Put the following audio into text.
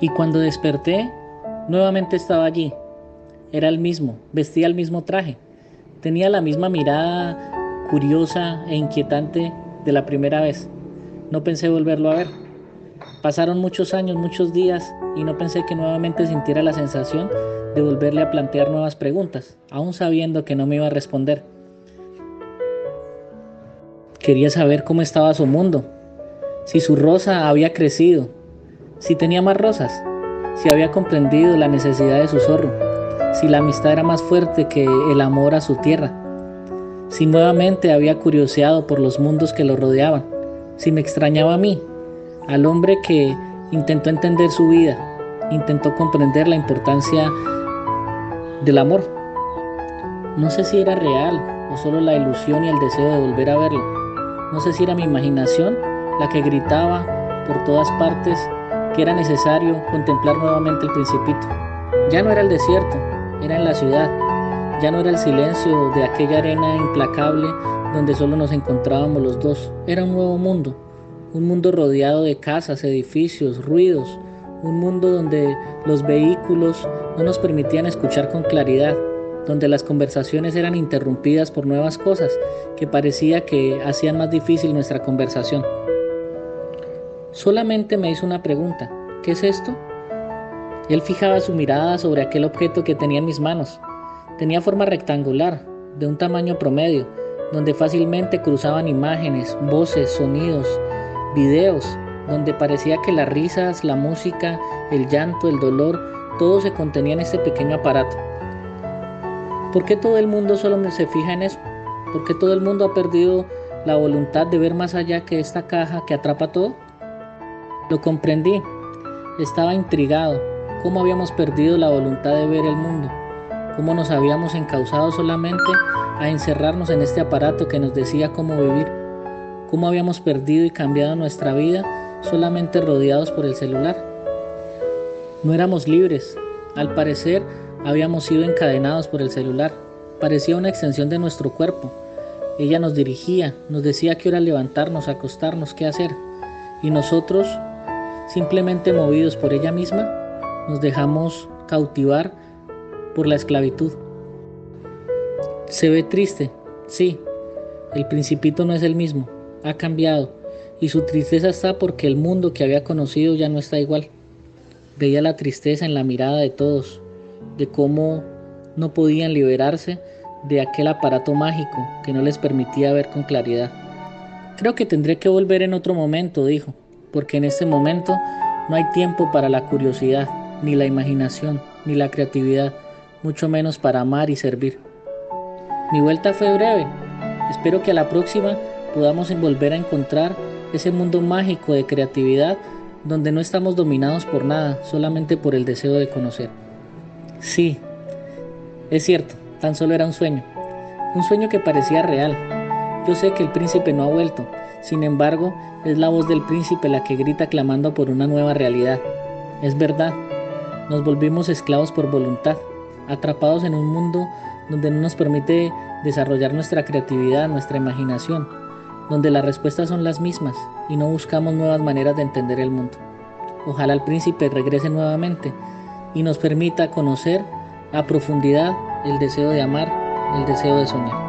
Y cuando desperté, nuevamente estaba allí. Era el mismo, vestía el mismo traje, tenía la misma mirada curiosa e inquietante de la primera vez. No pensé volverlo a ver. Pasaron muchos años, muchos días, y no pensé que nuevamente sintiera la sensación de volverle a plantear nuevas preguntas, aún sabiendo que no me iba a responder. Quería saber cómo estaba su mundo, si su rosa había crecido, si tenía más rosas, si había comprendido la necesidad de su zorro, si la amistad era más fuerte que el amor a su tierra, si nuevamente había curioseado por los mundos que lo rodeaban, si me extrañaba a mí, al hombre que intentó entender su vida, intentó comprender la importancia del amor. No sé si era real o solo la ilusión y el deseo de volver a verlo. No sé si era mi imaginación la que gritaba por todas partes que era necesario contemplar nuevamente el principito. Ya no era el desierto, era en la ciudad. Ya no era el silencio de aquella arena implacable donde solo nos encontrábamos los dos. Era un nuevo mundo, un mundo rodeado de casas, edificios, ruidos, un mundo donde los vehículos no nos permitían escuchar con claridad, donde las conversaciones eran interrumpidas por nuevas cosas que parecía que hacían más difícil nuestra conversación. Solamente me hizo una pregunta, ¿qué es esto? Él fijaba su mirada sobre aquel objeto que tenía en mis manos. Tenía forma rectangular, de un tamaño promedio, donde fácilmente cruzaban imágenes, voces, sonidos, videos, donde parecía que las risas, la música, el llanto, el dolor, todo se contenía en este pequeño aparato. ¿Por qué todo el mundo solo se fija en eso? ¿Por qué todo el mundo ha perdido la voluntad de ver más allá que esta caja que atrapa todo? Lo comprendí. Estaba intrigado. ¿Cómo habíamos perdido la voluntad de ver el mundo? ¿Cómo nos habíamos encauzado solamente a encerrarnos en este aparato que nos decía cómo vivir? ¿Cómo habíamos perdido y cambiado nuestra vida solamente rodeados por el celular? No éramos libres. Al parecer, habíamos sido encadenados por el celular. Parecía una extensión de nuestro cuerpo. Ella nos dirigía, nos decía qué hora levantarnos, acostarnos, qué hacer. Y nosotros, simplemente movidos por ella misma, nos dejamos cautivar por la esclavitud. Se ve triste, sí. El principito no es el mismo, ha cambiado, y su tristeza está porque el mundo que había conocido ya no está igual. Veía la tristeza en la mirada de todos, de cómo no podían liberarse de aquel aparato mágico que no les permitía ver con claridad. Creo que tendré que volver en otro momento, dijo, porque en este momento no hay tiempo para la curiosidad, ni la imaginación, ni la creatividad, mucho menos para amar y servir. Mi vuelta fue breve. Espero que a la próxima podamos volver a encontrar ese mundo mágico de creatividad donde no estamos dominados por nada, solamente por el deseo de conocer. Sí, es cierto, tan solo era un sueño, un sueño que parecía real. Yo sé que el príncipe no ha vuelto, sin embargo, es la voz del príncipe la que grita clamando por una nueva realidad. Es verdad, nos volvimos esclavos por voluntad, atrapados en un mundo donde no nos permite desarrollar nuestra creatividad, nuestra imaginación, donde las respuestas son las mismas y no buscamos nuevas maneras de entender el mundo. Ojalá el príncipe regrese nuevamente y nos permita conocer a profundidad el deseo de amar, el deseo de soñar.